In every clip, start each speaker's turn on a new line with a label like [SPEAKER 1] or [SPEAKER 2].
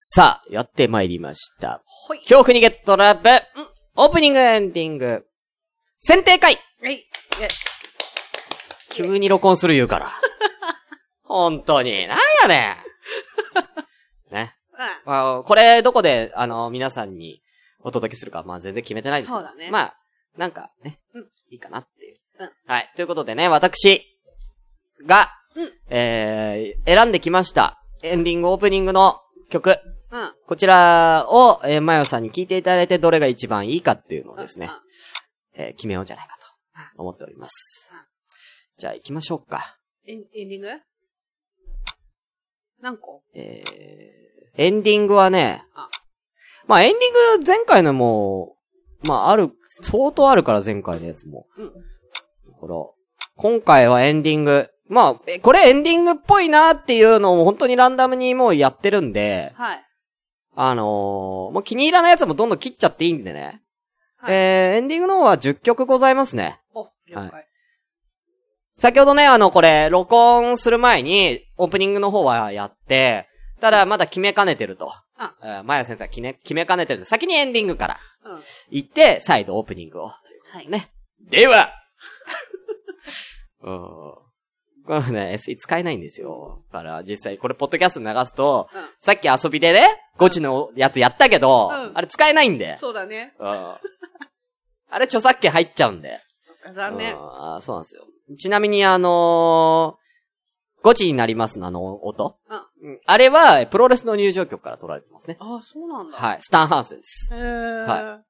[SPEAKER 1] さあ、やってまいりました。
[SPEAKER 2] ほい。
[SPEAKER 1] 恐怖にゲットラブ、オープニングエンディング、選定会
[SPEAKER 2] はい。
[SPEAKER 1] 急に録音する言うから。本当に、なんやねん。ね。
[SPEAKER 2] うん。
[SPEAKER 1] まあ、これ、どこで、あの、皆さんにお届けするか、まあ全然決めてないですけど
[SPEAKER 2] そうだね
[SPEAKER 1] まあ、なんかね、
[SPEAKER 2] うん
[SPEAKER 1] いいかなっていう。
[SPEAKER 2] うん
[SPEAKER 1] はい。ということでね、私が、
[SPEAKER 2] うん
[SPEAKER 1] えー、選んできました。エンディング、オープニングの曲。
[SPEAKER 2] うん。
[SPEAKER 1] こちらを、えー、マヨさんに聞いていただいて、どれが一番いいかっていうのをですね、えー決めようじゃないかと思っております。じゃあ行きましょうか。
[SPEAKER 2] エンエンディング？何個？
[SPEAKER 1] えー、エンディングはね
[SPEAKER 2] あ、
[SPEAKER 1] まあエンディング前回のも、まあある、相当あるから前回のやつも。
[SPEAKER 2] うん。
[SPEAKER 1] だから、今回はエンディング。まあ、えこれエンディングっぽいなっていうのを本当にランダムにもうやってるんで、
[SPEAKER 2] はい。
[SPEAKER 1] あのーもう気に入らないやつもどんどん切っちゃっていいんでね。
[SPEAKER 2] はい
[SPEAKER 1] えー、エンディングの方は10曲ございますね。
[SPEAKER 2] お、了解。
[SPEAKER 1] は先ほどね、あの、これ、録音する前に、オープニングの方はやって、ただまだ決めかねてると。
[SPEAKER 2] あ
[SPEAKER 1] えー、マヤ先生は決め、決めかねてるんで先にエンディングから
[SPEAKER 2] うん。は
[SPEAKER 1] 行って、再度オープニングを。
[SPEAKER 2] い。
[SPEAKER 1] ね。では うん。これね、SE 使えないんですよ。だから、実際、これ、ポッドキャスト流すと、
[SPEAKER 2] うん
[SPEAKER 1] さっき遊びでね、ゴチのやつやったけど、
[SPEAKER 2] うん
[SPEAKER 1] あれ使えないんで。
[SPEAKER 2] そうだね。
[SPEAKER 1] うん。あれ、著作権入っちゃうんで。
[SPEAKER 2] そっか、残念。
[SPEAKER 1] あーそうなんですよ。ちなみに、あのー、ゴチになりますの、あの音。
[SPEAKER 2] うん。
[SPEAKER 1] うんあれは、プロレスの入場曲から取られてますね。
[SPEAKER 2] ああ、そうなんだ。
[SPEAKER 1] はい。スタンハンセンです。
[SPEAKER 2] へー。
[SPEAKER 1] は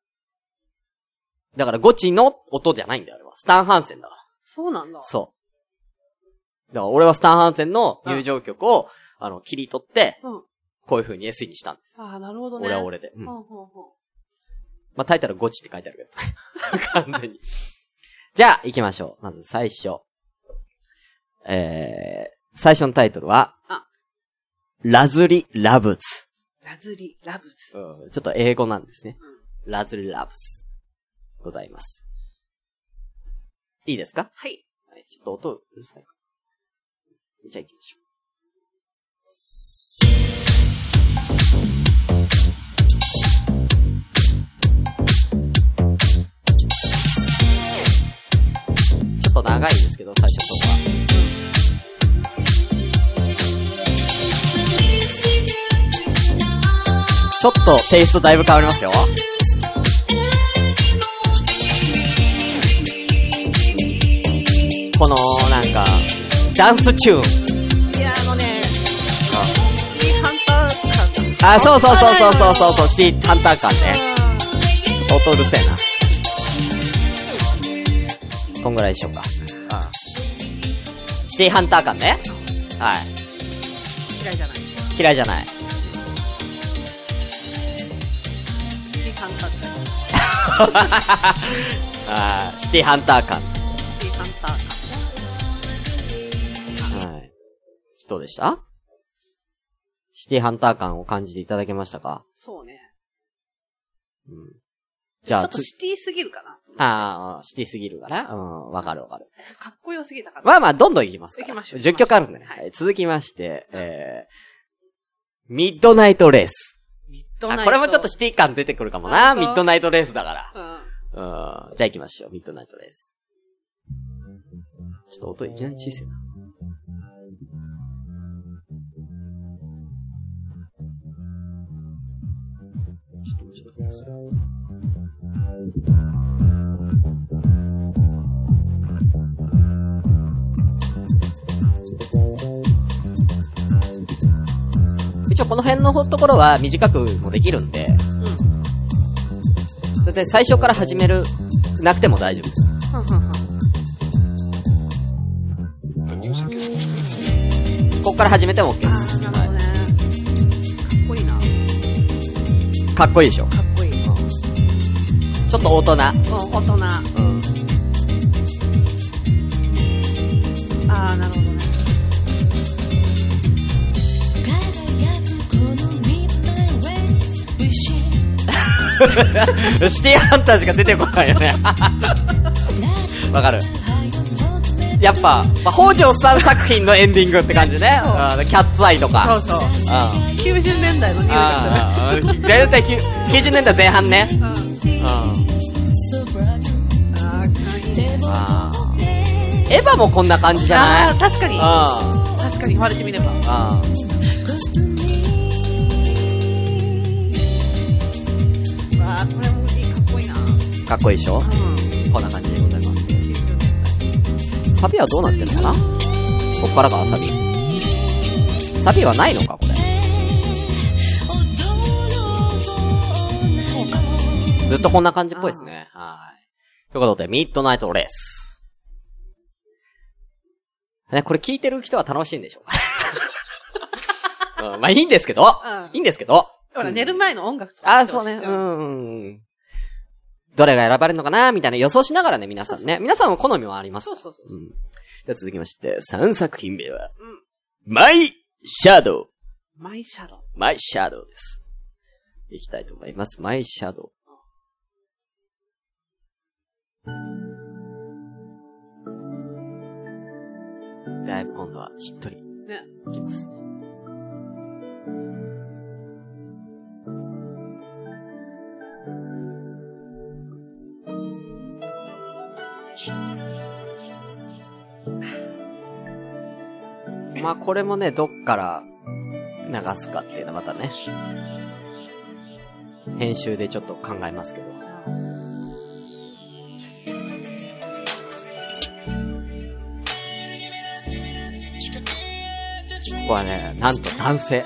[SPEAKER 1] だから、ゴチの音じゃないんだよ、あれは。スタンハンセンだから。
[SPEAKER 2] そうなんだ。
[SPEAKER 1] そう。だから、俺はスタンハンセンの入場曲を、あの、切り取って、
[SPEAKER 2] うん。
[SPEAKER 1] こういう風に SE にしたんです。
[SPEAKER 2] ああ、なるほどね。
[SPEAKER 1] 俺は俺で。うん。
[SPEAKER 2] ほうほうほ
[SPEAKER 1] まあ、タイトルゴチって書いてあるけど。完全に。じゃあ、行きましょう。まず最初。えー、最初のタイトルは、
[SPEAKER 2] あ
[SPEAKER 1] ラズリ・ラブズ。
[SPEAKER 2] う。ラズリ、ラブツ。
[SPEAKER 1] うんちょっと英語なんですね。ラズリ・ラブズ。ございます。いいですか？
[SPEAKER 2] はい。
[SPEAKER 1] はい、ちょっと音うるさいか。じゃあ行きましょう。ちょっと長いですけど、最初のとこは。ちょっとテイストだいぶ変わりますよ。この、ダンスチューン。
[SPEAKER 2] いや、あのね、シティハンター感
[SPEAKER 1] あ、そうそうそうそうそうそうそう、シーハンター感ね。ちょっと音うるせえな。こんぐらいでしょうか。シティハンター感ね。はい。
[SPEAKER 2] 嫌いじゃない。
[SPEAKER 1] 嫌いじゃない。
[SPEAKER 2] シティハンター感。
[SPEAKER 1] あーシティハンター感。どうでした？シティハンター感を感じていただけましたか？
[SPEAKER 2] そうね。
[SPEAKER 1] うん。じゃあ、つ、
[SPEAKER 2] ちょっとシティすぎるかな。
[SPEAKER 1] ああ、シティすぎるかなうん、わかるわかる。
[SPEAKER 2] かっこよすぎたかな。
[SPEAKER 1] まあまあ、どんどんいきますから。
[SPEAKER 2] 行きましょう
[SPEAKER 1] 10曲あるんでね。
[SPEAKER 2] はい
[SPEAKER 1] はい続きまして、えー、ミッドナイトレース。
[SPEAKER 2] ミッドナイト。
[SPEAKER 1] あ、これもちょっとシティ感出てくるかもな。ミッドナイトレースだから。
[SPEAKER 2] うん。
[SPEAKER 1] うん。じゃあ行きましょう。ミッドナイトレース。ちょっと音いきなり小さいな。っともうちょっと待ってください一応この辺のところは短くもできるんで、
[SPEAKER 2] うん。
[SPEAKER 1] だって最初から始める、なくても大丈夫です。ここから始めても OK で
[SPEAKER 2] あ
[SPEAKER 1] す。
[SPEAKER 2] ー、なるほどね。かっこいいな。
[SPEAKER 1] はいかっこいいでしょ。ちょっと大人。
[SPEAKER 2] うん、大人。
[SPEAKER 1] うん。
[SPEAKER 2] あー、なるほどね。
[SPEAKER 1] シティハンターしか出てこないよね。わかる。やっぱ、まあ、北条さん作品のエンディングって感じね。キャッツアイと
[SPEAKER 2] そう
[SPEAKER 1] か。
[SPEAKER 2] そう。
[SPEAKER 1] うん。
[SPEAKER 2] 90年代の匂いがする。
[SPEAKER 1] ああ、絶対きゅ90年代前半ね。エヴァもこんな感じじゃない？
[SPEAKER 2] あー、確かに。
[SPEAKER 1] う
[SPEAKER 2] 確かに言われてみれば。
[SPEAKER 1] ん。うん。
[SPEAKER 2] わあこれもいい、かっこいいな。
[SPEAKER 1] かっこいいでしょ？
[SPEAKER 2] うん。
[SPEAKER 1] こんな感じでございます。
[SPEAKER 2] 90年
[SPEAKER 1] サビはどうなってんのかな？こっからか、サビ。サビはないのか、これ。
[SPEAKER 2] そうか。
[SPEAKER 1] ずっとこんな感じっぽいですね。はい。ということで、ミッドナイトレース。ね、これ聞いてる人は楽しいんでしょうか、うん、まあいいんですけど、
[SPEAKER 2] うん
[SPEAKER 1] いいんですけど。
[SPEAKER 2] ほら、
[SPEAKER 1] うん
[SPEAKER 2] 寝る前の音楽とか。
[SPEAKER 1] あ、そうね。うん。どれが選ばれるのかなみたいな予想しながらね、皆さんね。皆さんも好みもあります。
[SPEAKER 2] そうそうそうそう。
[SPEAKER 1] うん。では続きまして、3作品目は、
[SPEAKER 2] うん。
[SPEAKER 1] マイ・シャドウ。
[SPEAKER 2] マイシャドウ。
[SPEAKER 1] マイ・シャドウです。いきたいと思います。マイ・シャドウ。だいぶ今度はしっとり
[SPEAKER 2] ね。
[SPEAKER 1] いきますね。まあこれもね、どっから流すかっていうのはまたね、編集でちょっと考えますけど。ここはね、なんと男性。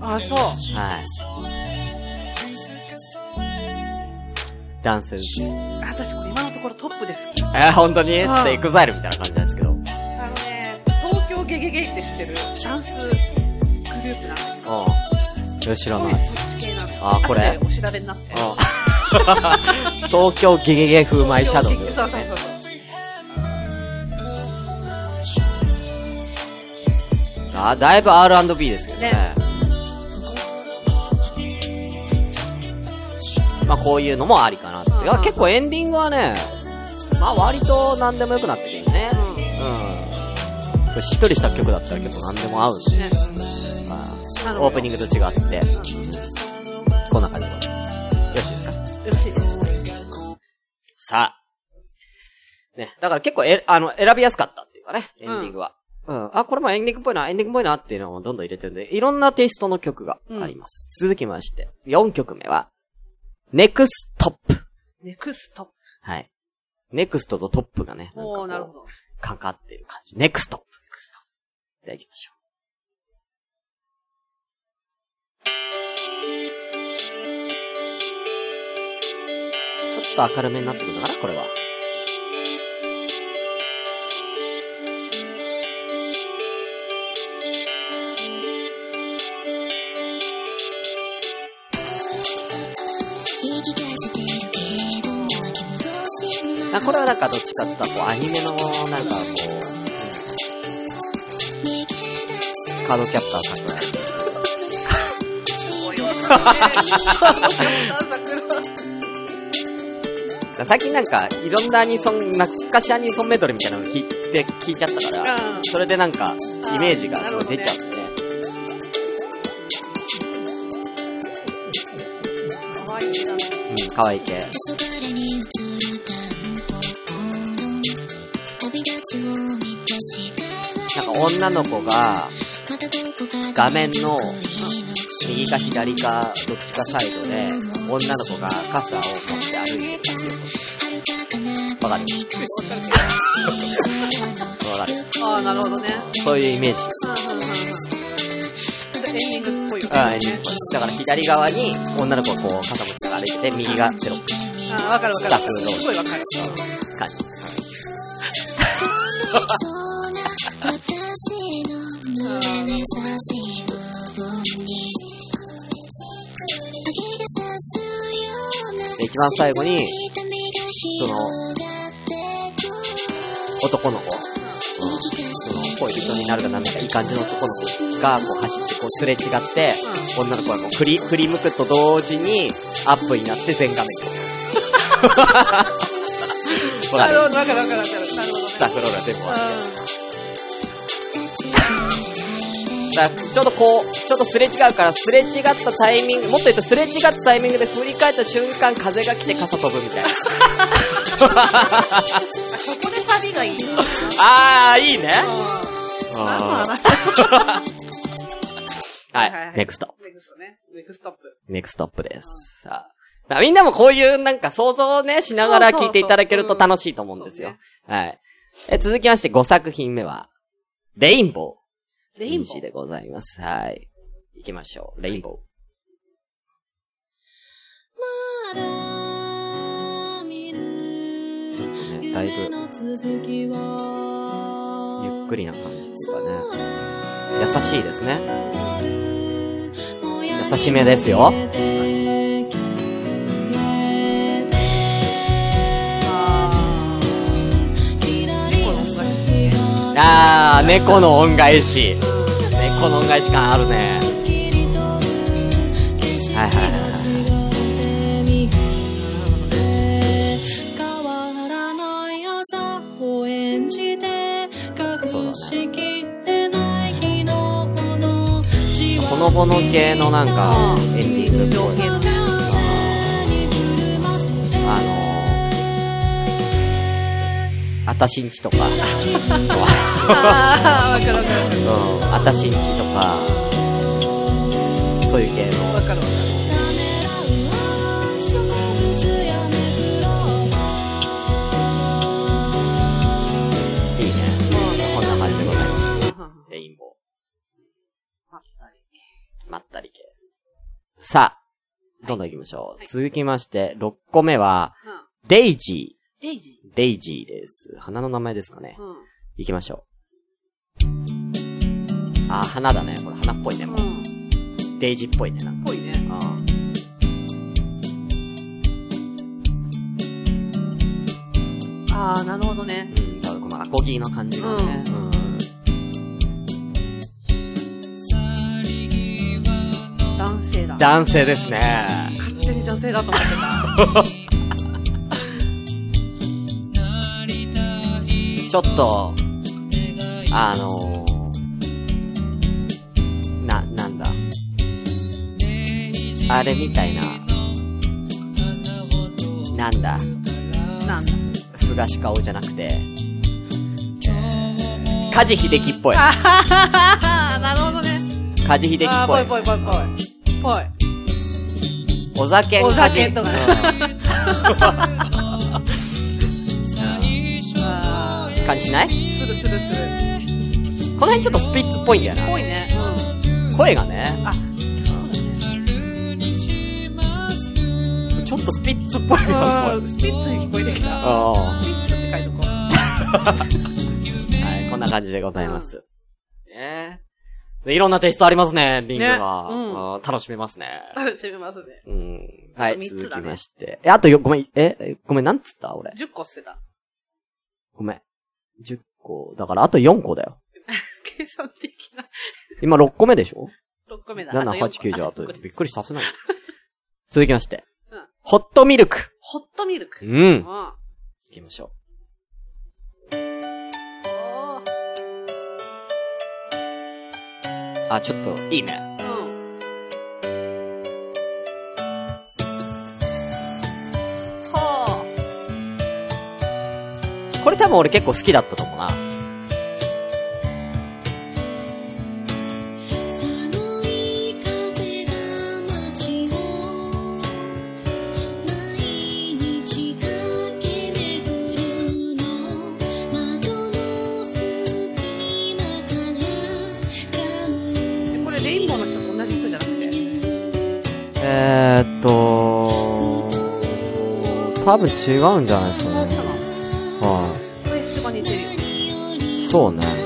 [SPEAKER 2] あ、そう。
[SPEAKER 1] はい。男性です。
[SPEAKER 2] あ私これ今のところトップです。
[SPEAKER 1] えー、本当に？ちょっと
[SPEAKER 2] うん
[SPEAKER 1] エグザイルみたいな感じなんですけど。
[SPEAKER 2] あのね、東京ゲゲゲイって知ってるダンスグループなんですよ。
[SPEAKER 1] うん。知らない。あこれ
[SPEAKER 2] お調べになって。
[SPEAKER 1] うん。東京ゲゲゲ風マイシャドウ。
[SPEAKER 2] そうそうそう
[SPEAKER 1] あ、だいぶ R&B ですけどね。
[SPEAKER 2] ね
[SPEAKER 1] まあこういうのもありかなって。いや、結構エンディングはね、まあ割と何でも良くなってくるよね。うん。これしっとりした曲だったら結構何でも合うんで。
[SPEAKER 2] ね。
[SPEAKER 1] まあ、オープニングと違って、こんな感じでございます。よろしいですか？
[SPEAKER 2] よろしいです。
[SPEAKER 1] さあ。ね、だから結構え、あの、選びやすかったっていうかね、エンディングは。うん。あ、これもエンディングっぽいな、エンディングっぽいなっていうのをどんどん入れてるんで、いろんなテイストの曲があります。続きまして、4曲目は、ネクストップ。
[SPEAKER 2] ネクスト。
[SPEAKER 1] はい。ネクストとトップがね、
[SPEAKER 2] おなるほど。
[SPEAKER 1] かかってる感じ。ネクスト。ネクスト。では行きましょう。ちょっと明るめになってくるのかなこれは。あ、これはなんかどっちかって言ったら、こう、アニメの、なんかこう、カードキャプター桜井。最近なんか、いろんなアニソン、懐かしアニソンメドレーみたいなの聞いて、聞いちゃったから、
[SPEAKER 2] うん
[SPEAKER 1] それでなんか、イメージがすごい出ちゃって。可愛い系。なんか女の子が、画面の右か左かどっちかサイドで、女の子が傘を持って歩いてるって。わかる？わかる。
[SPEAKER 2] ああ、なるほどね。
[SPEAKER 1] そういうイメージ。
[SPEAKER 2] ィングっぽい、
[SPEAKER 1] だから左側に女の子がこう傘持って歩いてて、右がテロップ
[SPEAKER 2] ああ、わかるわかる。すごいわかる。
[SPEAKER 1] 感じ。で、一番最後に、その、男の子、うん、その、恋人になるかなんだかいい感じの男の子が、こう走って、こうすれ違って、女の子がこう振り、振り向くと同時に、アップになって全画面。
[SPEAKER 2] な るほど、わかるわかるわかる。なるほどね。
[SPEAKER 1] スタッフロールは全部だからちょっとこう、ちょっとすれ違うから、すれ違ったタイミング、もっと言うとすれ違ったタイミングで振り返った瞬間、風が来て傘飛ぶみたいな。
[SPEAKER 2] ん。そこでサビがいいな。
[SPEAKER 1] あー、いいね。
[SPEAKER 2] うん。何の話
[SPEAKER 1] はい
[SPEAKER 2] はいはいはい、
[SPEAKER 1] ネクスト。
[SPEAKER 2] ネクストね。ネクストップ。
[SPEAKER 1] ネクストップです。さあ。みんなもこういうなんか想像をね、しながら聞いていただけると楽しいと思うんですよ。はい。え、続きまして5作品目は、レインボー。
[SPEAKER 2] レインボー。
[SPEAKER 1] でございます。はい。行きましょう。レインボー。ちょっとね、だいぶ、ゆっくりな感じっていうかね。優しいですね。優しめですよ。
[SPEAKER 2] あー。猫の恩返し。
[SPEAKER 1] あー、猫の恩返し。猫の恩返し感あるね。はいはいはいはい。ほの系のなんか、エンディングっぽい。
[SPEAKER 2] 日常系のね。
[SPEAKER 1] あのー、あたしんちとか、
[SPEAKER 2] あー、わかるわかる。
[SPEAKER 1] うん、あたしんちとか、そういう系の。
[SPEAKER 2] わかるわかる。
[SPEAKER 1] きましょう。続きまして、6個目は、
[SPEAKER 2] うん。
[SPEAKER 1] デイジ
[SPEAKER 2] デイジ
[SPEAKER 1] ー。デイジーです。花の名前ですかね
[SPEAKER 2] ー。。うん。
[SPEAKER 1] 行きましょう。あー、花だね。これ花っぽいね。もう
[SPEAKER 2] うん。
[SPEAKER 1] デイジーっぽいね。なんか
[SPEAKER 2] ぽいね。
[SPEAKER 1] うん。
[SPEAKER 2] あー、なるほどね。
[SPEAKER 1] うん、だからこのアコギの感じがね。うん。
[SPEAKER 2] 男性だ。
[SPEAKER 1] 男性ですね。
[SPEAKER 2] 女性だと思って
[SPEAKER 1] ちょっと、あのー、な、なんだ。あれみたいな、なんだ。
[SPEAKER 2] た。なんだ。
[SPEAKER 1] 菅氏顔じゃなくて、梶秀樹っぽい。
[SPEAKER 2] あははははなるほどね。
[SPEAKER 1] 梶秀樹っぽい。
[SPEAKER 2] ぽいぽいぽいぽい。ぽい。
[SPEAKER 1] お酒
[SPEAKER 2] お酒とかね
[SPEAKER 1] 感じしない？
[SPEAKER 2] ー、するするする。
[SPEAKER 1] この辺ちょっとスピッツっぽいんだよな。
[SPEAKER 2] ぽいね。うん。
[SPEAKER 1] 声がね、
[SPEAKER 2] あ、そうだね。
[SPEAKER 1] ちょっとスピッツっぽい
[SPEAKER 2] あ
[SPEAKER 1] な。
[SPEAKER 2] ースピッツに聞こえてきた。
[SPEAKER 1] あ
[SPEAKER 2] スピッツって書いとこう。
[SPEAKER 1] はい、こんな感じでございます。ねでいろんなテイストありますね、リングが。
[SPEAKER 2] ねうん
[SPEAKER 1] うん楽しめますね。
[SPEAKER 2] 楽しめますね。
[SPEAKER 1] うん。はい、
[SPEAKER 2] ね
[SPEAKER 1] 続きまして。え、あとよ、ごめん、え、えごめん、なんつった？俺。
[SPEAKER 2] 10個捨てた。
[SPEAKER 1] ごめん。10個。だからあと4個だよ。
[SPEAKER 2] 計算的な。
[SPEAKER 1] 今6個目でしょ
[SPEAKER 2] ？6個目だ。
[SPEAKER 1] ?7、
[SPEAKER 2] あ
[SPEAKER 1] 8、9じゃあと、
[SPEAKER 2] と
[SPEAKER 1] びっくりさせない。続きまして。
[SPEAKER 2] うん
[SPEAKER 1] ホットミルク。
[SPEAKER 2] ホットミルク。
[SPEAKER 1] うん。
[SPEAKER 2] うん。
[SPEAKER 1] 行きましょ
[SPEAKER 2] お
[SPEAKER 1] あ、ちょっと、いいね。これ多分俺結構好きだったと思うな。多分違うんじゃないですかね。は。い。そうね。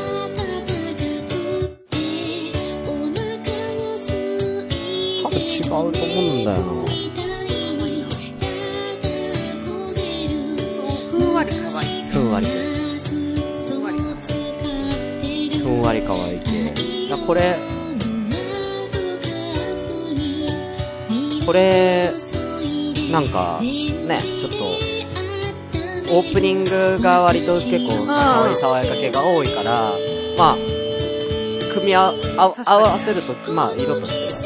[SPEAKER 1] な
[SPEAKER 2] ん
[SPEAKER 1] か、ね、ちょっと、オープニングが割と結構、爽やか系が多いから、まあ、組み合わせると、まあ、色としては。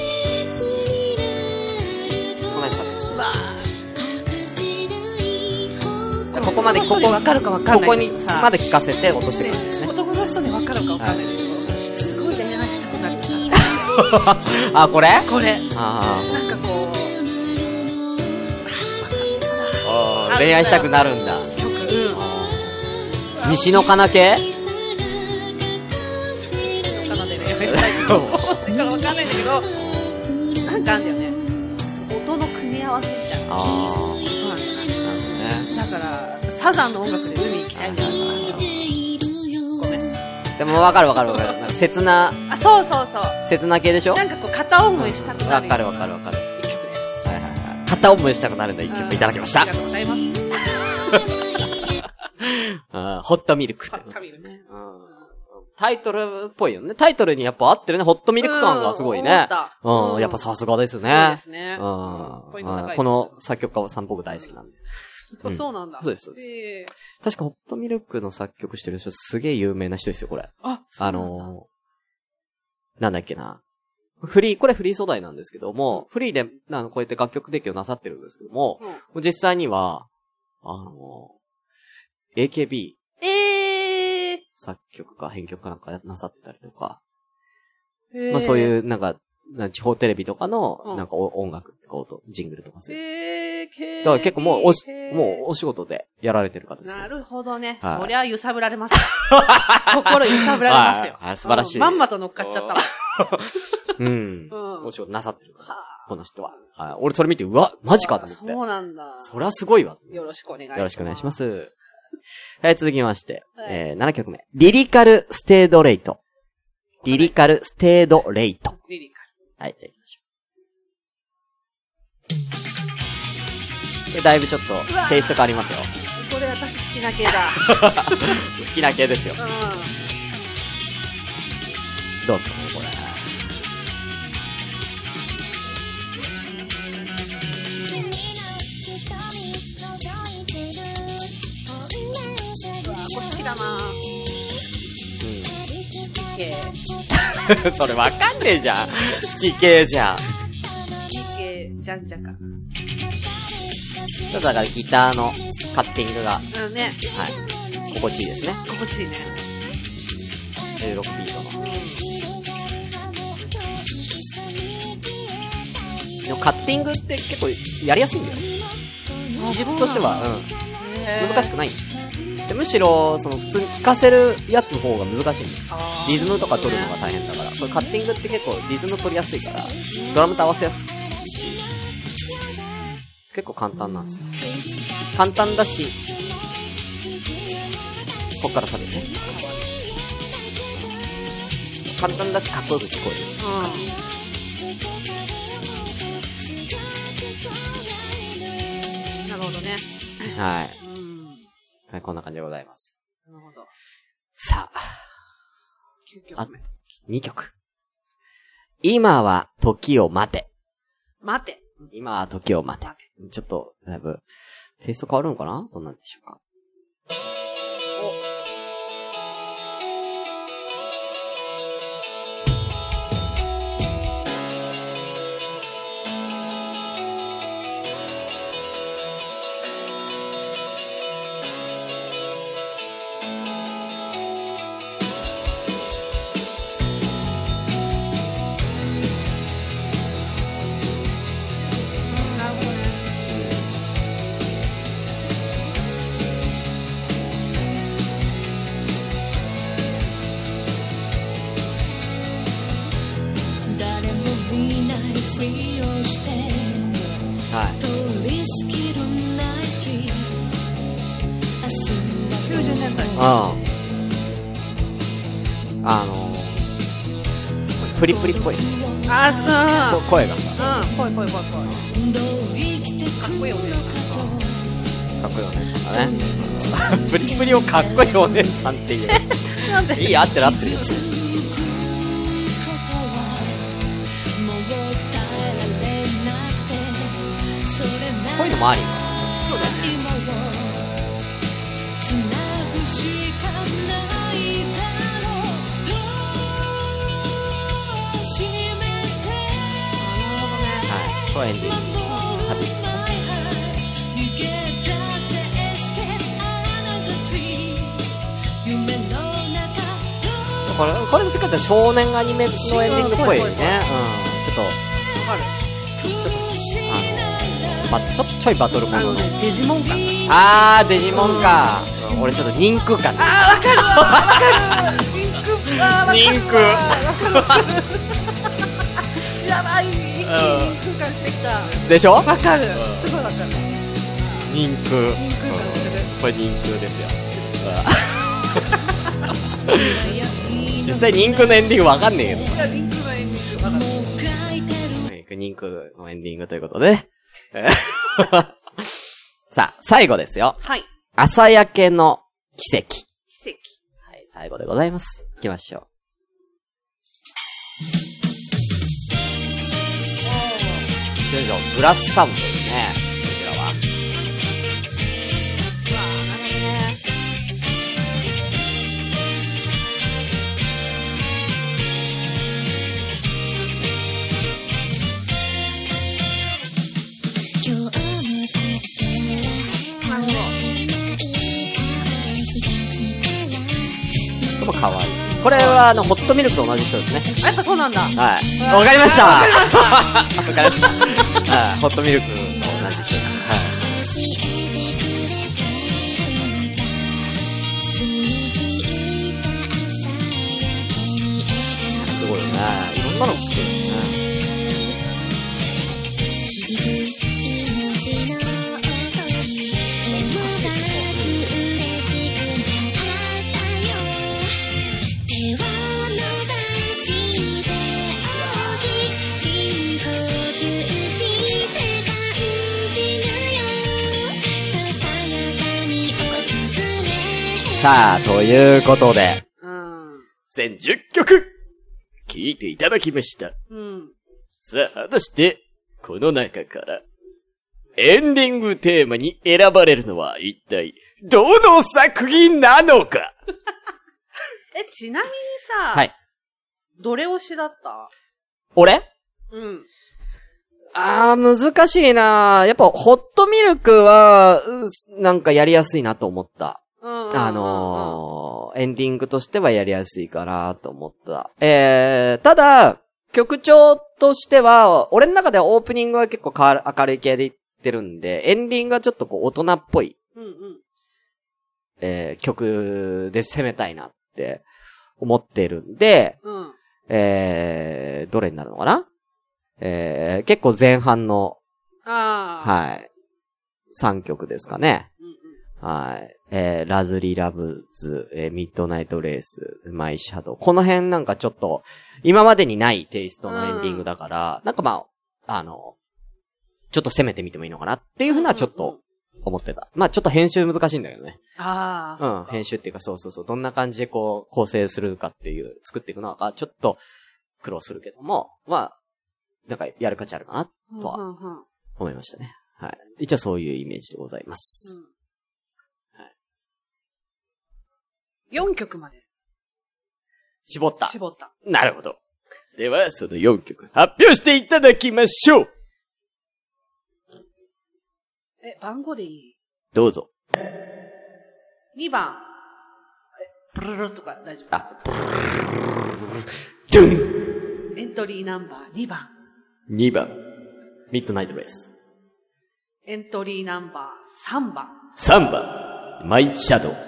[SPEAKER 1] こここまで、ここ、
[SPEAKER 2] わかるかわかんない
[SPEAKER 1] ここに
[SPEAKER 2] さ
[SPEAKER 1] まで聞かせて落としていくんですね。
[SPEAKER 2] 男の人にわかるかわかんないけど、すごい恋愛したくなる
[SPEAKER 1] あ、これ？
[SPEAKER 2] これ。
[SPEAKER 1] あ
[SPEAKER 2] な
[SPEAKER 1] 恋愛したくなるんだ。
[SPEAKER 2] 曲、うん。
[SPEAKER 1] 西のかな系？
[SPEAKER 2] かなで恋愛したいけど、だからわかんないんだけど、なんかあんだよね。音の組み合わせみたいな。
[SPEAKER 1] あ
[SPEAKER 2] そうなんじゃない
[SPEAKER 1] あ、ね。
[SPEAKER 2] だから、サザンの音楽で海行きたいみたいな。ごめん。
[SPEAKER 1] でもわかるわかるわかる。切な、
[SPEAKER 2] あ、そうそうそう。
[SPEAKER 1] 切な系でしょ？
[SPEAKER 2] なんかこう、片思いしたくなる。
[SPEAKER 1] わかるわかるわかる。片思いしたくなるんだ、一曲いただきました
[SPEAKER 2] あり。がとうございます。
[SPEAKER 1] ホットミルクって
[SPEAKER 2] パッ。と見るね。
[SPEAKER 1] うんタイトルっぽいよね。タイトルにやっぱ合ってるね。ホットミルク感がすごいね。
[SPEAKER 2] うん
[SPEAKER 1] うん、やっぱさすがです
[SPEAKER 2] そう
[SPEAKER 1] ね
[SPEAKER 2] で。すね。
[SPEAKER 1] うん。この作曲家はさん僕大好きなんで。うん
[SPEAKER 2] そうなんだ。
[SPEAKER 1] そうですそうです
[SPEAKER 2] ええ
[SPEAKER 1] 確かホットミルクの作曲してる人すげえ有名な人ですよ、これ。
[SPEAKER 2] あ、
[SPEAKER 1] あのー、なんだっけな。フリー、これフリー素材なんですけども、フリーで、あの、こうやって楽曲提供なさってるんですけども、
[SPEAKER 2] うん
[SPEAKER 1] 実際には、あのー、AKB
[SPEAKER 2] ええ
[SPEAKER 1] 作曲か編曲かなんかなさってたりとか、
[SPEAKER 2] ー。
[SPEAKER 1] まあそう
[SPEAKER 2] う。
[SPEAKER 1] いう、なんか、な地方テレビとかの、
[SPEAKER 2] うん
[SPEAKER 1] なんかお音楽こと、ジングルとかする。
[SPEAKER 2] ええー、
[SPEAKER 1] だから結構もうおし、もうお仕事でやられてる方ですけど
[SPEAKER 2] なるほどね。
[SPEAKER 1] はい
[SPEAKER 2] そりゃ揺さぶられます。心揺さぶられますよ
[SPEAKER 1] はい。はい素晴らしい
[SPEAKER 2] うんまんまと乗っかっちゃったわ。
[SPEAKER 1] うん。
[SPEAKER 2] うん
[SPEAKER 1] お仕事なさってる方です。この人は。はい。俺それ見て、うわ、マジかと思って。
[SPEAKER 2] そうなんだ。
[SPEAKER 1] そりゃすごいわ。
[SPEAKER 2] よろしくお願いします。
[SPEAKER 1] よろしくお願いしま。す。はい、続きまして、
[SPEAKER 2] はい
[SPEAKER 1] えー、7曲目。リリカルステードレイト。リリカルステードレイト。
[SPEAKER 2] リリカ
[SPEAKER 1] はい、じゃあ行きましょう。でだいぶちょっと
[SPEAKER 2] わ、
[SPEAKER 1] テイスト変わりますよ。
[SPEAKER 2] ル。これ私好きな系だ。
[SPEAKER 1] 好きな系ですよ
[SPEAKER 2] う。ん。
[SPEAKER 1] どうすかね、これ。
[SPEAKER 2] わこれ好きだな系。
[SPEAKER 1] うん。それわかんねえじゃん。好き系じゃん。
[SPEAKER 2] 好き系、じゃんじゃか。
[SPEAKER 1] ちょっとだからギターのカッティングが、は
[SPEAKER 2] うんね。
[SPEAKER 1] い、心地いいですね。
[SPEAKER 2] 心地いいね。
[SPEAKER 1] 16ビートの。でもカッティングって結構やりやすいんだよ。技術としては、うん。難し
[SPEAKER 2] く。
[SPEAKER 1] くないんでむしろ、その普通に聴かせるやつの方が難しいんだよ。リズムとか取るのが大変だから。これカッティングって結構リズム取りやすいから、ドラムと合わせやすいし、結構簡単なんですよ。簡単だし、こっからサビね。簡単だし、かっこよく聞こ
[SPEAKER 2] うん。なるほどね。
[SPEAKER 1] える。はい。
[SPEAKER 2] うん。
[SPEAKER 1] はい、こんな感じでございます。
[SPEAKER 2] なるほど。
[SPEAKER 1] さあ、
[SPEAKER 2] 9曲目。
[SPEAKER 1] 2曲。今は時を待て。
[SPEAKER 2] 待て。
[SPEAKER 1] 今は時を待て。ちょっと、だいぶ、テイスト変わるのかな？どうなんでしょうか？プリっぽい。
[SPEAKER 2] あ
[SPEAKER 1] こ声がさ、
[SPEAKER 2] ー、うん。うん。ぽいぽいぽいぽい。
[SPEAKER 3] どう生きてくるのか
[SPEAKER 1] かっこいいお姉さんだね。プリプリをかっこいいお姉さんっていう。
[SPEAKER 2] なんで
[SPEAKER 1] いい、合ってる合ってる。
[SPEAKER 3] こう
[SPEAKER 1] いうのもあり？エンディング。サビ。これ、これにつかって少年アニメのエンディングっぽいね。うん。ちょっと、
[SPEAKER 2] わかる。
[SPEAKER 1] ちょっと、あの、ば、ちょ、ちょいバトルものの。
[SPEAKER 2] デジモン感。
[SPEAKER 1] あー、デジモンか。俺ちょっと人空感。
[SPEAKER 2] あー、わかるわわかるリンク、あー、わかる
[SPEAKER 1] リンク
[SPEAKER 2] わかるわかる。やばい、一気
[SPEAKER 1] でしょ？
[SPEAKER 2] わかる
[SPEAKER 1] うん。
[SPEAKER 2] すごいわかる。
[SPEAKER 1] 人空。
[SPEAKER 2] リンク感する。
[SPEAKER 1] これ人空ですよ。
[SPEAKER 2] するす
[SPEAKER 1] 実際人空のエンディングわかんねえけど
[SPEAKER 2] る。いや、リンクのエンディングわかる。
[SPEAKER 1] はい人空のエンディングということでね。え ーさあ、最後ですよ。
[SPEAKER 2] はい。
[SPEAKER 1] 朝焼けの奇跡。
[SPEAKER 2] 奇跡。
[SPEAKER 1] はい、最後でございます。行きましょう。よいしょ、ブラスサウンドですね。こちらは。
[SPEAKER 2] うわー、なるほどね。
[SPEAKER 3] 今日も
[SPEAKER 2] なるほど。
[SPEAKER 1] とも可愛い。これは、あの、ホットミルクと同じ人ですね。
[SPEAKER 2] やっぱそうなんだ。
[SPEAKER 1] はい。
[SPEAKER 2] わ
[SPEAKER 1] かりました
[SPEAKER 2] わかりました
[SPEAKER 1] わかりました。はい。ホットミルクさあ、ということで、
[SPEAKER 2] うん。
[SPEAKER 1] 全10曲、聴いていただきました。
[SPEAKER 2] うん。
[SPEAKER 1] さあ、果たして、この中から、エンディングテーマに選ばれるのは一体、どの作品なのか？
[SPEAKER 2] え、ちなみにさ、
[SPEAKER 1] はい。
[SPEAKER 2] どれ推しだった？
[SPEAKER 1] 俺？
[SPEAKER 2] うん。
[SPEAKER 1] あー、難しいなやっぱ、ホットミルクは、うなんかやりやすいなと思った。
[SPEAKER 2] うん。
[SPEAKER 1] あのー、エンディングとしてはやりやすいかなと思った。えー、ただ、曲調としては、俺の中ではオープニングは結構明るい系でいってるんで、エンディングはちょっとこう大人っぽい、
[SPEAKER 2] うんうん。
[SPEAKER 1] えー、曲で攻めたいなって思ってるんで、
[SPEAKER 2] うん。
[SPEAKER 1] えー、どれになるのかな？えー、結構前半の。はい、3曲ですかね。
[SPEAKER 2] うんうん。
[SPEAKER 1] はい。えー、ラズリラブズ、えー、ミッドナイトレース、マイシャドウ。この辺なんかちょっと、今までにないテイストのエンディングだから、なんかまあ、あの、ちょっと攻めてみてもいいのかなっていうふうなちょっと思ってた。まあちょっと編集難しいんだけどね。
[SPEAKER 2] ああ。
[SPEAKER 1] うん、編集っていうかそうそうそう、どんな感じでこう、構成するかっていう、作っていくのか、ちょっと苦労するけども、まあ、なんかやる価値あるかな、とは
[SPEAKER 2] うんうんうん
[SPEAKER 1] 思いましたね。はい。一応そういうイメージでございます。
[SPEAKER 2] 4曲まで
[SPEAKER 1] 絞った。
[SPEAKER 2] 絞った。
[SPEAKER 1] なるほど。では、その4曲発表していただきましょう
[SPEAKER 2] え、番号でいい？
[SPEAKER 1] どうぞ。
[SPEAKER 2] ?2 番。え、プルルルとか大丈夫
[SPEAKER 1] あ、ドゥン
[SPEAKER 2] エントリーナンバー2番。
[SPEAKER 1] !2 番、ミッドナイトレース。
[SPEAKER 2] エントリーナンバー3番。
[SPEAKER 1] 3番、マイシャドウ。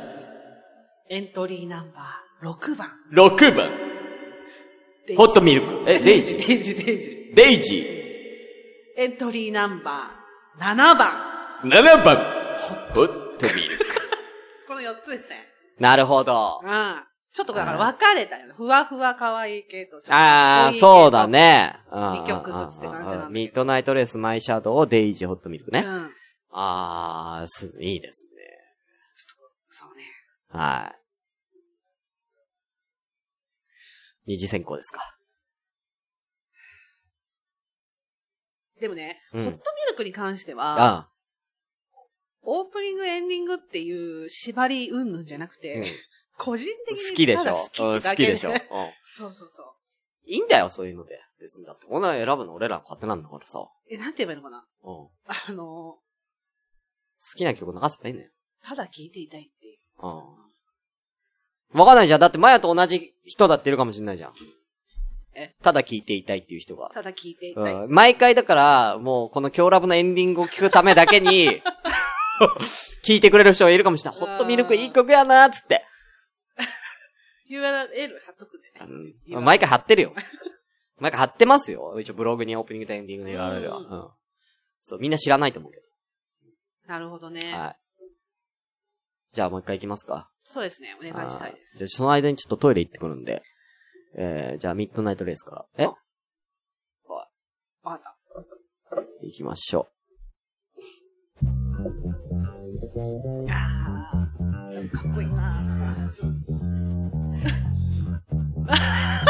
[SPEAKER 2] エントリーナンバー6番。
[SPEAKER 1] 6番、ホットミルク。え、デイジー
[SPEAKER 2] デイジー、デイジー。
[SPEAKER 1] デイジ
[SPEAKER 2] エントリーナンバー7番。
[SPEAKER 1] ー。7番、ホットミルク。
[SPEAKER 2] この4つですね。
[SPEAKER 1] なるほど。
[SPEAKER 2] うん。ちょっとだから分かれたよね。ふわふわ可愛い系と、ちょっと
[SPEAKER 1] あー、
[SPEAKER 2] 濃い系と
[SPEAKER 1] そうだ。ね。
[SPEAKER 2] 二曲ずつって感じなんだけど
[SPEAKER 1] ミッドナイトレース、マイシャドウをデイジー、ホットミルクね。
[SPEAKER 2] うん。
[SPEAKER 1] あー、す、いいです。はい。二次選考ですか。
[SPEAKER 2] でもね、
[SPEAKER 1] うん
[SPEAKER 2] ホットミルクに関しては、
[SPEAKER 1] あ
[SPEAKER 2] オープニング、エンディングっていう縛り云々じゃなくて、
[SPEAKER 1] うん
[SPEAKER 2] 個人的に
[SPEAKER 1] 好きでしょ
[SPEAKER 2] 好き
[SPEAKER 1] でしょ。うん
[SPEAKER 2] そうそうそう。
[SPEAKER 1] いいんだよ、そういうので。別にだって、こんなの選ぶの俺ら勝手なんだからさ。
[SPEAKER 2] え、なんて言えばいいのかな
[SPEAKER 1] うん。好
[SPEAKER 2] あの
[SPEAKER 1] きな曲流せばいいんだよ。
[SPEAKER 2] ー、ただ聴いていたい。
[SPEAKER 1] わかんないじゃん。だって、マヤと同じ人だっているかもしんないじゃん。
[SPEAKER 2] え？
[SPEAKER 1] ただ聴いていたいっていう人が。
[SPEAKER 2] ただ聴いていたい。
[SPEAKER 1] うん。毎回だから、もう、この今日ラブのエンディングを聞くためだけに、聞いてくれる人がいるかもしれない。ホットミルクいい曲やなーっつって。
[SPEAKER 2] URL 貼っとくね。
[SPEAKER 1] うん。毎回貼ってるよ。毎回貼ってますよ。一応ブログにオープニングとエンディングの URL は。
[SPEAKER 2] う
[SPEAKER 1] うんん。そう、みんな知らないと思うけ
[SPEAKER 2] なるほど
[SPEAKER 1] ど。
[SPEAKER 2] ね。
[SPEAKER 1] はい。じゃあもう一回行きますか。
[SPEAKER 2] そうですね。お願いしたいです。
[SPEAKER 1] じゃあその間にちょっとトイレ行ってくるんで。えー、じゃあミッドナイトレースから。え？
[SPEAKER 2] あわかった。
[SPEAKER 1] 行きましょ
[SPEAKER 2] あーかっこいいな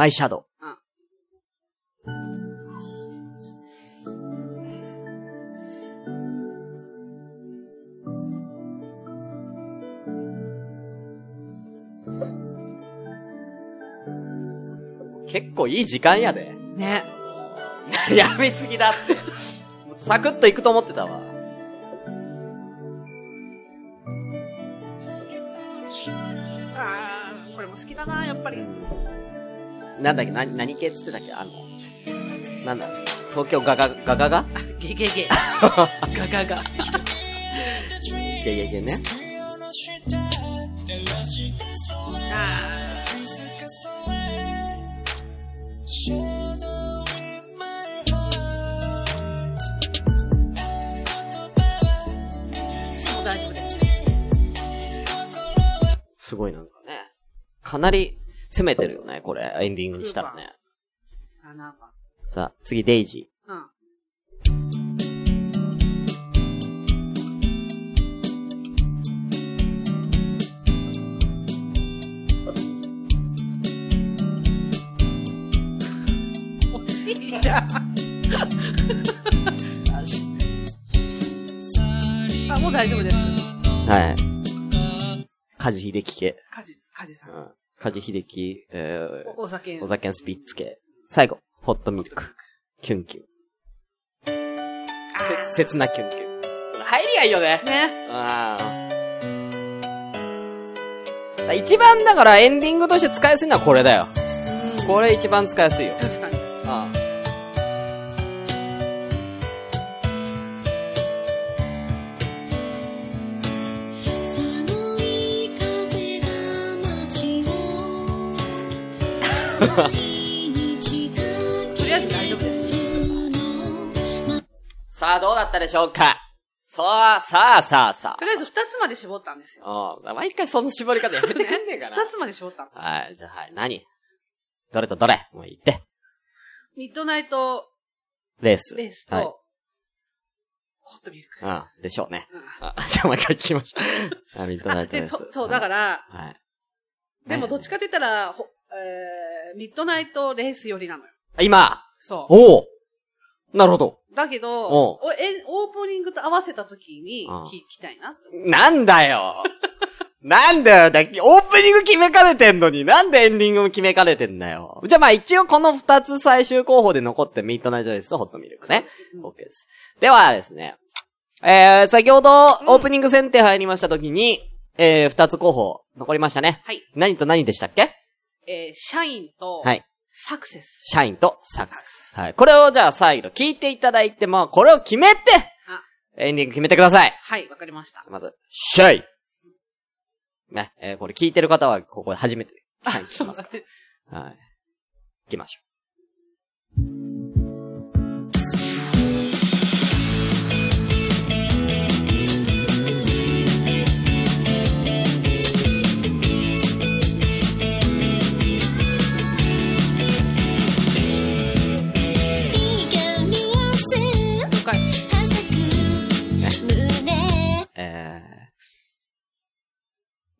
[SPEAKER 1] マイシャドウ。
[SPEAKER 2] うん
[SPEAKER 1] 結構いい時間やで。
[SPEAKER 2] ね。
[SPEAKER 1] やめすぎだって。サクッといくと思ってたわ。
[SPEAKER 2] あー、これも好きだな、やっぱり。
[SPEAKER 1] なんだっけ、な、何系っつってたっけ？あの、なんだ？東京ガガ、ガガガ？
[SPEAKER 2] ゲゲゲ。ガガガ。
[SPEAKER 1] ゲゲゲね。
[SPEAKER 2] あー。もう大丈夫です。
[SPEAKER 1] すごいなんかね。かなり攻めてるよね、これ。エンディングにしたらね。
[SPEAKER 2] 7番。
[SPEAKER 1] さあ、次、デイジ
[SPEAKER 2] うん。おじいちゃん。あ、もう大丈夫です。
[SPEAKER 1] ー。はい。カジヒデキ系。
[SPEAKER 2] カジ、カジさ。
[SPEAKER 1] うんん。カジヒデキ、え
[SPEAKER 2] おお酒。
[SPEAKER 1] ー、お酒のスピッツ系。最後、ホットミルク。キュンキュン。せ、切なキュンキュン。入りがいいよね。
[SPEAKER 2] ね。
[SPEAKER 1] ああ。一番だからエンディングとして使いやすいのはこれだよ。これ一番使いやすいよ。
[SPEAKER 2] 確とりあえず大丈夫です。
[SPEAKER 1] さあ、どうだったでしょうか？さあ、さあ、さあ、さ
[SPEAKER 2] とりあえず二つまで絞ったんですよ。
[SPEAKER 1] あ。うん。毎回その絞り方やめてくんねえかな。
[SPEAKER 2] 二つまで絞ったの。
[SPEAKER 1] はい、じゃあ、はい、何？どれとどれ？もう言って。
[SPEAKER 2] ミッドナイト
[SPEAKER 1] レース。
[SPEAKER 2] レースと、
[SPEAKER 1] はい。
[SPEAKER 2] ホットミルク。
[SPEAKER 1] あでしょうね。
[SPEAKER 2] うん
[SPEAKER 1] あ、じゃあもう一回聞きましょう。あ、ミッドナイトレース。
[SPEAKER 2] そそう、だから、
[SPEAKER 1] はい。
[SPEAKER 2] でもどっちかと言ったら、ほえー、ミッドナイトレース寄りなのよ。
[SPEAKER 1] 今
[SPEAKER 2] そう。
[SPEAKER 1] おおなるほど。
[SPEAKER 2] だけど、
[SPEAKER 1] おう
[SPEAKER 2] おえオープニングと合わせた時に
[SPEAKER 1] うん
[SPEAKER 2] 聞きたいな。
[SPEAKER 1] なんだよ なんだよだ、オープニング決めかねてんのに、なんでエンディングも決めかねてんだよ。じゃあまあ一応この二つ最終候補で残ってミッドナイトレースとホットミルクね。OK です。ではですね、えー、先ほどオープニング選定入りました時に、えー、二つ候補残りましたね。
[SPEAKER 2] はい。
[SPEAKER 1] 何と何でしたっけ？
[SPEAKER 2] えー、社員と、
[SPEAKER 1] はい。
[SPEAKER 2] サクセス。
[SPEAKER 1] 社員とサクセス。はい。これをじゃあ再度聞いていただいて、まあこれを決めて、
[SPEAKER 2] あ、
[SPEAKER 1] エンディング決めてください。
[SPEAKER 2] はい、わかりました。
[SPEAKER 1] まず、シャイね、えーこれ聞いてる方は、ここで初めて、シャイ聞きますか。はい。行きましょ
[SPEAKER 2] 了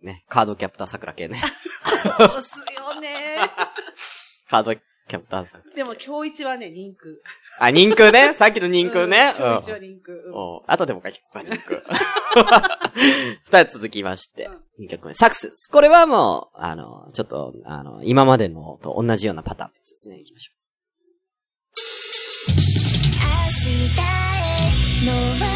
[SPEAKER 1] ね、カードキャプター桜系ね。
[SPEAKER 2] 押すよね
[SPEAKER 1] カードキャプター桜。
[SPEAKER 2] でも、今日一はね、人空。
[SPEAKER 1] あ、人空ね。さっきの人空ね。
[SPEAKER 2] うん今日一は人空。うん
[SPEAKER 1] お後でも書きこうか、人空。二つ続きまして
[SPEAKER 2] うん、
[SPEAKER 1] 2曲目、サクセス。これはもう、あの、ちょっと、あの、今までのと同じようなパターンですね。行きましょ
[SPEAKER 2] 了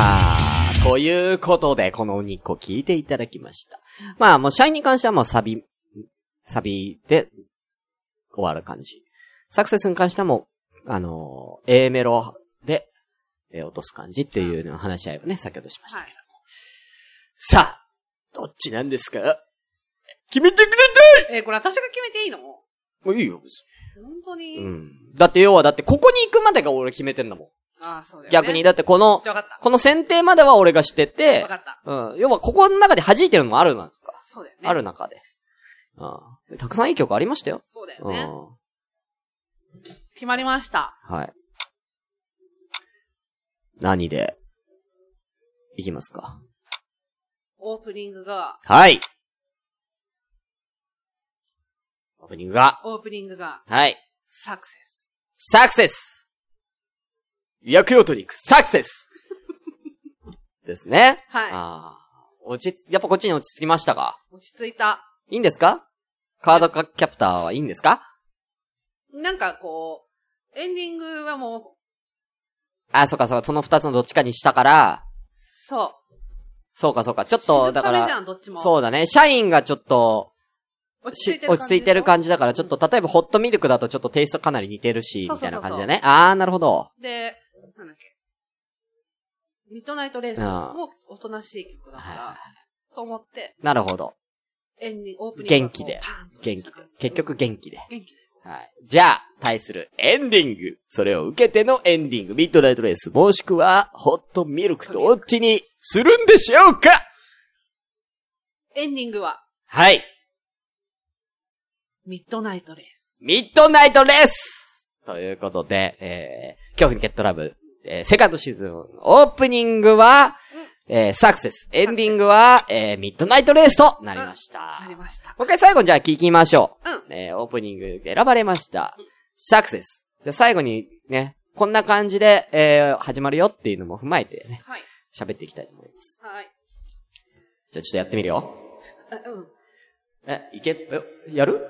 [SPEAKER 1] う。さあ、ということで、この2個聞いていただきました。まあ、もう、シャイに関してはもうサビ、サビで終わる感じ。サクセスに関してはもう、あの、A メロで、えー落とす感じっていうのを話し合いをね、先ほどしましたけど。さあ、どっちなんですか？決めてください
[SPEAKER 2] えーこれ私が決めていいの？
[SPEAKER 1] もういいよ、別
[SPEAKER 2] 本当に、
[SPEAKER 1] に？うん。だって要は、だってここに行くまでが俺決めてんだもん。
[SPEAKER 2] ああ、そうだよね。
[SPEAKER 1] 逆に、だってこの。この選定までは俺がしてて
[SPEAKER 2] わ、かった。
[SPEAKER 1] うん。要はここの中で弾いてるのもあるのか。
[SPEAKER 2] そうだよね。
[SPEAKER 1] ある中で。うん。たくさんいい曲ありましたよ。
[SPEAKER 2] そうだよ
[SPEAKER 1] うん。
[SPEAKER 2] ね。決まりました。
[SPEAKER 1] はい。何で、いきますか？
[SPEAKER 2] オープニングが、
[SPEAKER 1] はい。オープニングが、
[SPEAKER 2] オープニングが、
[SPEAKER 1] はい。
[SPEAKER 2] サクセス。
[SPEAKER 1] サクセス薬用トリック、サクセス ですね。
[SPEAKER 2] はい
[SPEAKER 1] ああ。落ち着、やっぱこっちに落ち着きましたか？
[SPEAKER 2] 落ち着いた。
[SPEAKER 1] いいんですか？カードカキャプターはいいんですか？
[SPEAKER 2] なんかこう、エンディングはも
[SPEAKER 1] あ、そうかそうか、その二つのどっちかにしたから、
[SPEAKER 2] う、そ
[SPEAKER 1] そうかそうか、ちょっ
[SPEAKER 2] う。
[SPEAKER 1] と、だから。そうだね、社員がちょっと、
[SPEAKER 2] 落ち着い
[SPEAKER 1] して
[SPEAKER 2] る
[SPEAKER 1] 落ち着いてる感
[SPEAKER 2] じ
[SPEAKER 1] じだから、ちょっと、例えばホットミルクだとちょっとテイストかなり似てるし、みた
[SPEAKER 2] そうそうそうそう
[SPEAKER 1] いな感じだね。あー、なるほど。
[SPEAKER 2] で、なんだっけ。ミッドナイトレースもおとなしい曲だか
[SPEAKER 1] はい
[SPEAKER 2] ら、と思って、
[SPEAKER 1] なるほど。
[SPEAKER 2] エンディング、オープニング。
[SPEAKER 1] 元気で元気で。結局元気で。
[SPEAKER 2] 元気で。
[SPEAKER 1] はい。じゃあ、対するエンディング。それを受けてのエンディング。ミッドナイトレース。もしくは、ホットミルクどっちにするんでしょうか？
[SPEAKER 2] エンディングは、
[SPEAKER 1] はい。
[SPEAKER 2] ミッドナイトレース。
[SPEAKER 1] ミッドナイトレースということで、えー、恐怖にゲットラブ、えー、セカンドシーズン、オープニングは、えー、サクセス。エンディングは、えー、ミッドナイトレースとなりました。
[SPEAKER 2] なりました。
[SPEAKER 1] もう一回最後にじゃあ聞きましょう。
[SPEAKER 2] うん。
[SPEAKER 1] えー、オープニングで選ばれました。サクセス。じゃあ最後にね、こんな感じで、えー、始まるよっていうのも踏まえてね、
[SPEAKER 2] はい。
[SPEAKER 1] 喋っていきたいと思います。
[SPEAKER 2] はい。
[SPEAKER 1] じゃあちょっとやってみるよ。
[SPEAKER 2] あう
[SPEAKER 1] え、いけ、え、やる？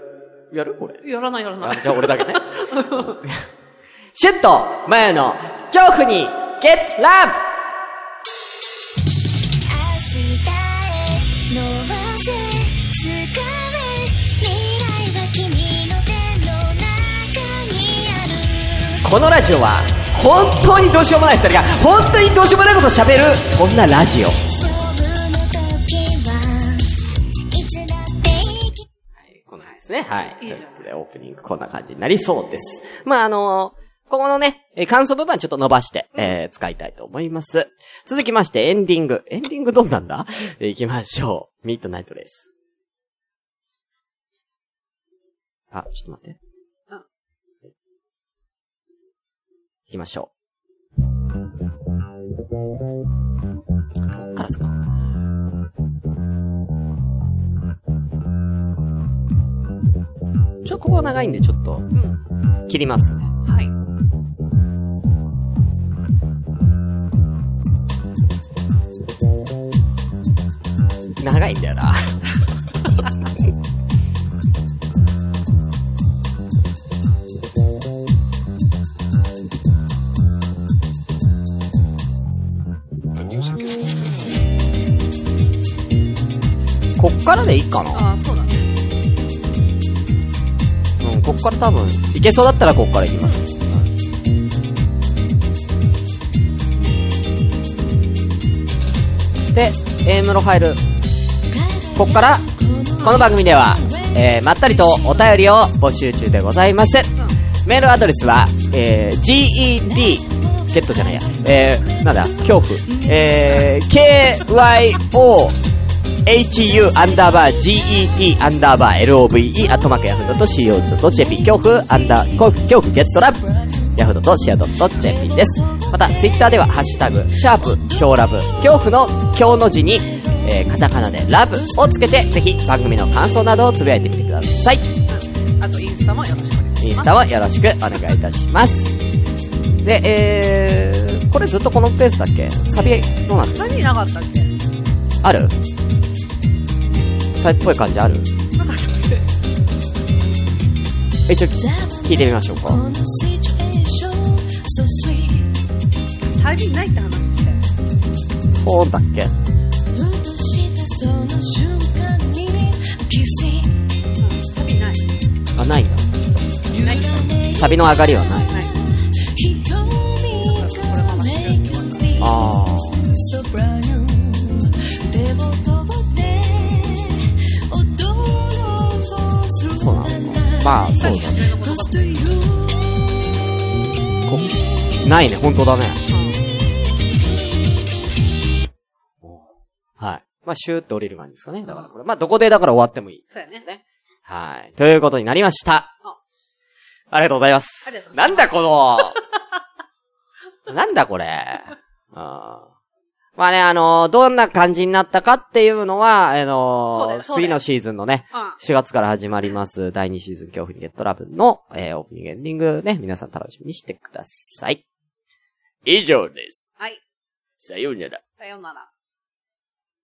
[SPEAKER 1] やる？これ。
[SPEAKER 2] ん。やらないやらない。
[SPEAKER 1] あじゃあ俺だけね。シュッと、前の、恐怖に、ゲットラブこのラジオは、本当にどうしようもない二人が、本当にどうしようもないことを喋る、そんなラジオ。はい、こんな感じですね。はい。
[SPEAKER 2] いい
[SPEAKER 1] ということで、オープニングこんな感じになりそうです。まあ、あのここのね、えー感想部分はちょっと伸ばして、えー使いたいと思います。続きまして、エンディング。エンディングどんなんだ？えー行きましょう。ミッドナイトレース。あ、ちょっと待って。
[SPEAKER 2] あ
[SPEAKER 1] 行きましょう。どっからですかちょ、ここは長いんでちょっと
[SPEAKER 2] うん。
[SPEAKER 1] 切りますね。長いんだよな。こっからでいいかな
[SPEAKER 2] ああ、そうだね。
[SPEAKER 1] うん、こっから多分、いけそうだったらこっからいきます。で、A ムロファイル。こから、この番組では、えー、まったりとお便りを募集中でございます。メールアドレスは、えー、GED、ゲットじゃないや、えー、なんだ、恐怖、えー、KYO、HU アンダーバー GET アンダーバー LOVE アットマークヤフー .co.jp 恐怖アンダー、恐怖ゲットラブヤフー .co.jp です。また、ツイッターではハッシュタグ、シャープ、今日ラブ、恐怖の今日の字に、えー、カタカナでラブをつけて、ぜひ番組の感想などをつぶやいてみてください。
[SPEAKER 2] あと、インスタもよろしくお願いします。
[SPEAKER 1] インスタをよろしくお願いいたします。で、えー、これずっとこのペースだっけ？サビ、どうなんですか？
[SPEAKER 2] 何なかったっけ？
[SPEAKER 1] ある？サイっぽい感じある？
[SPEAKER 2] なかったっ
[SPEAKER 1] え、ちょ、聞いてみましょうか。
[SPEAKER 2] けサビないって話したよ。
[SPEAKER 1] そうだっけ？
[SPEAKER 2] サビ
[SPEAKER 1] の上がりはない。
[SPEAKER 2] ない。
[SPEAKER 1] あー、そうなのか。まあ、そうだね。ないね、本当だね。はい。まあ、シューって降りる感じですかね。だからこれ。まあ、どこでだから終わってもいい。
[SPEAKER 2] そうやね。
[SPEAKER 1] ね。はい。ということになりました。ありがとうございます。なんだこの、なんだこれ。あーまあね、あのーどんな感じになったかっていうのは、あのー次のシーズンのね、
[SPEAKER 2] うん。
[SPEAKER 1] 4月から始まります、第2シーズン恐怖にゲットラブの、えーオープニングエンディングね、皆さん楽しみにしてください。以上です。
[SPEAKER 2] はい。
[SPEAKER 1] さようなら。
[SPEAKER 2] さようなら。